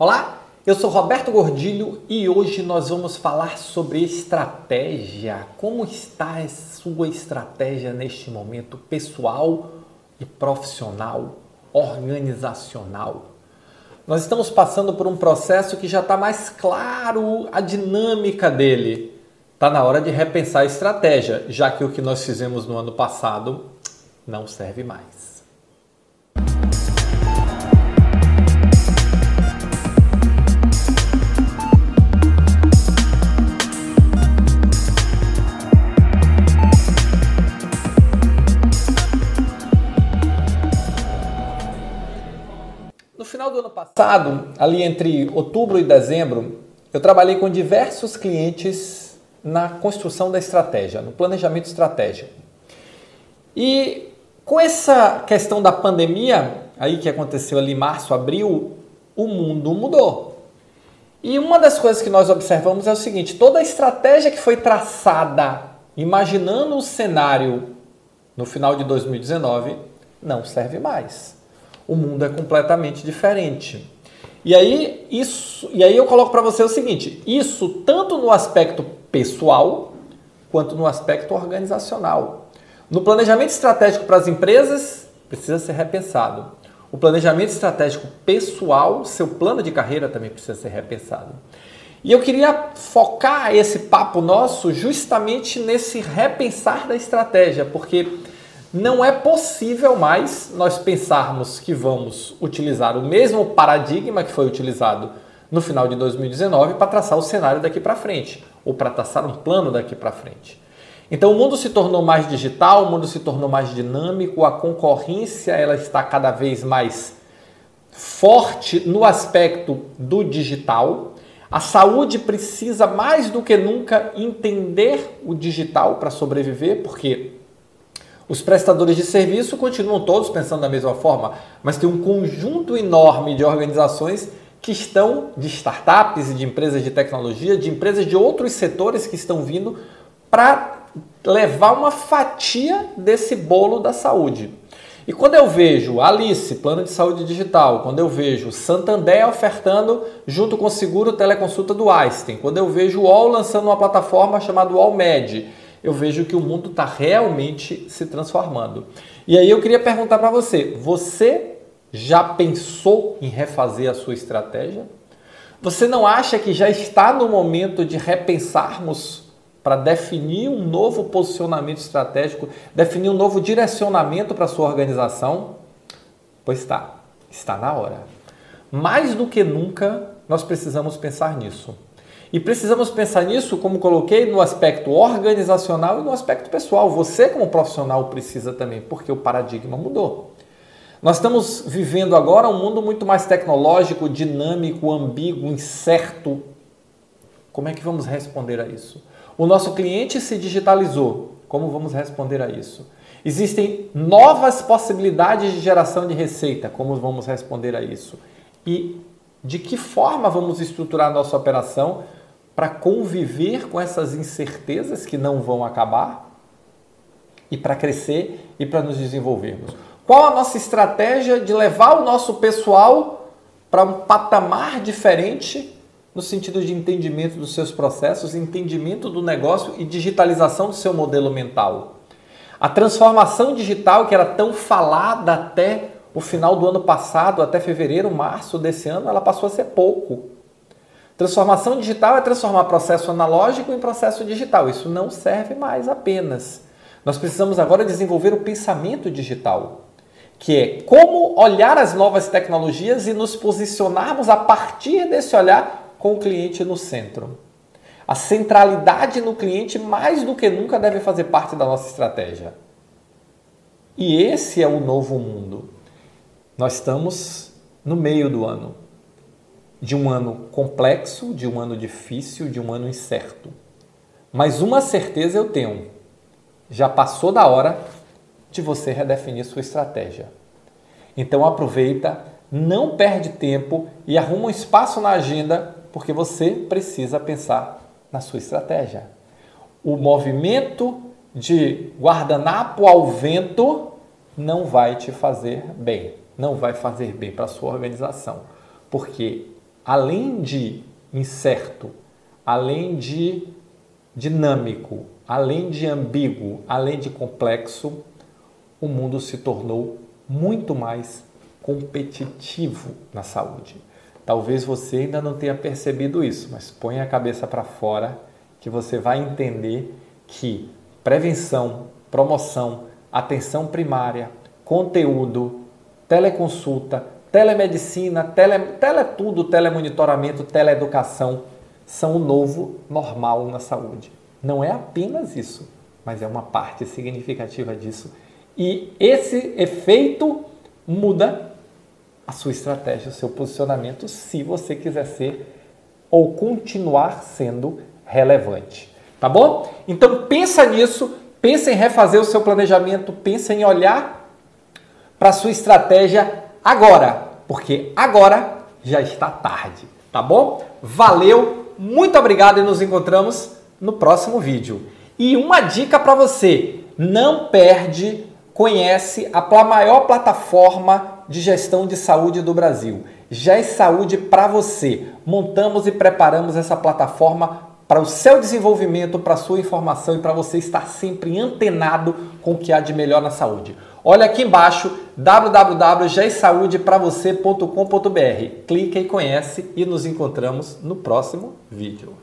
Olá, eu sou Roberto Gordilho e hoje nós vamos falar sobre estratégia. Como está a sua estratégia neste momento pessoal e profissional, organizacional? Nós estamos passando por um processo que já está mais claro a dinâmica dele. Está na hora de repensar a estratégia, já que o que nós fizemos no ano passado não serve mais. Final do ano passado, ali entre outubro e dezembro, eu trabalhei com diversos clientes na construção da estratégia, no planejamento estratégico. E com essa questão da pandemia, aí que aconteceu ali em março, abril, o mundo mudou. E uma das coisas que nós observamos é o seguinte: toda a estratégia que foi traçada imaginando o cenário no final de 2019 não serve mais o mundo é completamente diferente. E aí isso, e aí eu coloco para você o seguinte: isso tanto no aspecto pessoal quanto no aspecto organizacional. No planejamento estratégico para as empresas precisa ser repensado. O planejamento estratégico pessoal, seu plano de carreira também precisa ser repensado. E eu queria focar esse papo nosso justamente nesse repensar da estratégia, porque não é possível mais nós pensarmos que vamos utilizar o mesmo paradigma que foi utilizado no final de 2019 para traçar o cenário daqui para frente, ou para traçar um plano daqui para frente. Então o mundo se tornou mais digital, o mundo se tornou mais dinâmico, a concorrência ela está cada vez mais forte no aspecto do digital. A saúde precisa mais do que nunca entender o digital para sobreviver, porque os prestadores de serviço continuam todos pensando da mesma forma, mas tem um conjunto enorme de organizações que estão, de startups e de empresas de tecnologia, de empresas de outros setores que estão vindo para levar uma fatia desse bolo da saúde. E quando eu vejo Alice, plano de saúde digital, quando eu vejo Santander ofertando junto com o seguro teleconsulta do Einstein, quando eu vejo o UOL lançando uma plataforma chamada UOLMed, eu vejo que o mundo está realmente se transformando. E aí eu queria perguntar para você: você já pensou em refazer a sua estratégia? Você não acha que já está no momento de repensarmos para definir um novo posicionamento estratégico, definir um novo direcionamento para a sua organização? Pois está, está na hora. Mais do que nunca, nós precisamos pensar nisso. E precisamos pensar nisso, como coloquei, no aspecto organizacional e no aspecto pessoal. Você, como profissional, precisa também, porque o paradigma mudou. Nós estamos vivendo agora um mundo muito mais tecnológico, dinâmico, ambíguo, incerto. Como é que vamos responder a isso? O nosso cliente se digitalizou. Como vamos responder a isso? Existem novas possibilidades de geração de receita. Como vamos responder a isso? E de que forma vamos estruturar a nossa operação para conviver com essas incertezas que não vão acabar e para crescer e para nos desenvolvermos. Qual a nossa estratégia de levar o nosso pessoal para um patamar diferente no sentido de entendimento dos seus processos, entendimento do negócio e digitalização do seu modelo mental? A transformação digital que era tão falada até o final do ano passado, até fevereiro, março desse ano, ela passou a ser pouco. Transformação digital é transformar processo analógico em processo digital. Isso não serve mais apenas. Nós precisamos agora desenvolver o pensamento digital, que é como olhar as novas tecnologias e nos posicionarmos a partir desse olhar com o cliente no centro. A centralidade no cliente, mais do que nunca, deve fazer parte da nossa estratégia. E esse é o novo mundo. Nós estamos no meio do ano de um ano complexo, de um ano difícil, de um ano incerto. Mas uma certeza eu tenho: já passou da hora de você redefinir sua estratégia. Então aproveita, não perde tempo e arruma um espaço na agenda, porque você precisa pensar na sua estratégia. O movimento de guardanapo ao vento não vai te fazer bem, não vai fazer bem para sua organização, porque além de incerto, além de dinâmico, além de ambíguo, além de complexo, o mundo se tornou muito mais competitivo na saúde. Talvez você ainda não tenha percebido isso, mas põe a cabeça para fora que você vai entender que prevenção, promoção, atenção primária, conteúdo, teleconsulta, telemedicina, tele, teletudo, telemonitoramento, teleeducação são o novo normal na saúde. Não é apenas isso, mas é uma parte significativa disso. E esse efeito muda a sua estratégia, o seu posicionamento, se você quiser ser ou continuar sendo relevante. Tá bom? Então pensa nisso, pensa em refazer o seu planejamento, pensa em olhar para a sua estratégia agora, porque agora já está tarde, tá bom? Valeu, muito obrigado e nos encontramos no próximo vídeo. E uma dica para você, não perde, conhece a maior plataforma de gestão de saúde do Brasil. GES Saúde para você. Montamos e preparamos essa plataforma para o seu desenvolvimento, para a sua informação e para você estar sempre antenado com o que há de melhor na saúde. Olha aqui embaixo www.gesaudepravocê.com.br. Clique e conhece e nos encontramos no próximo vídeo.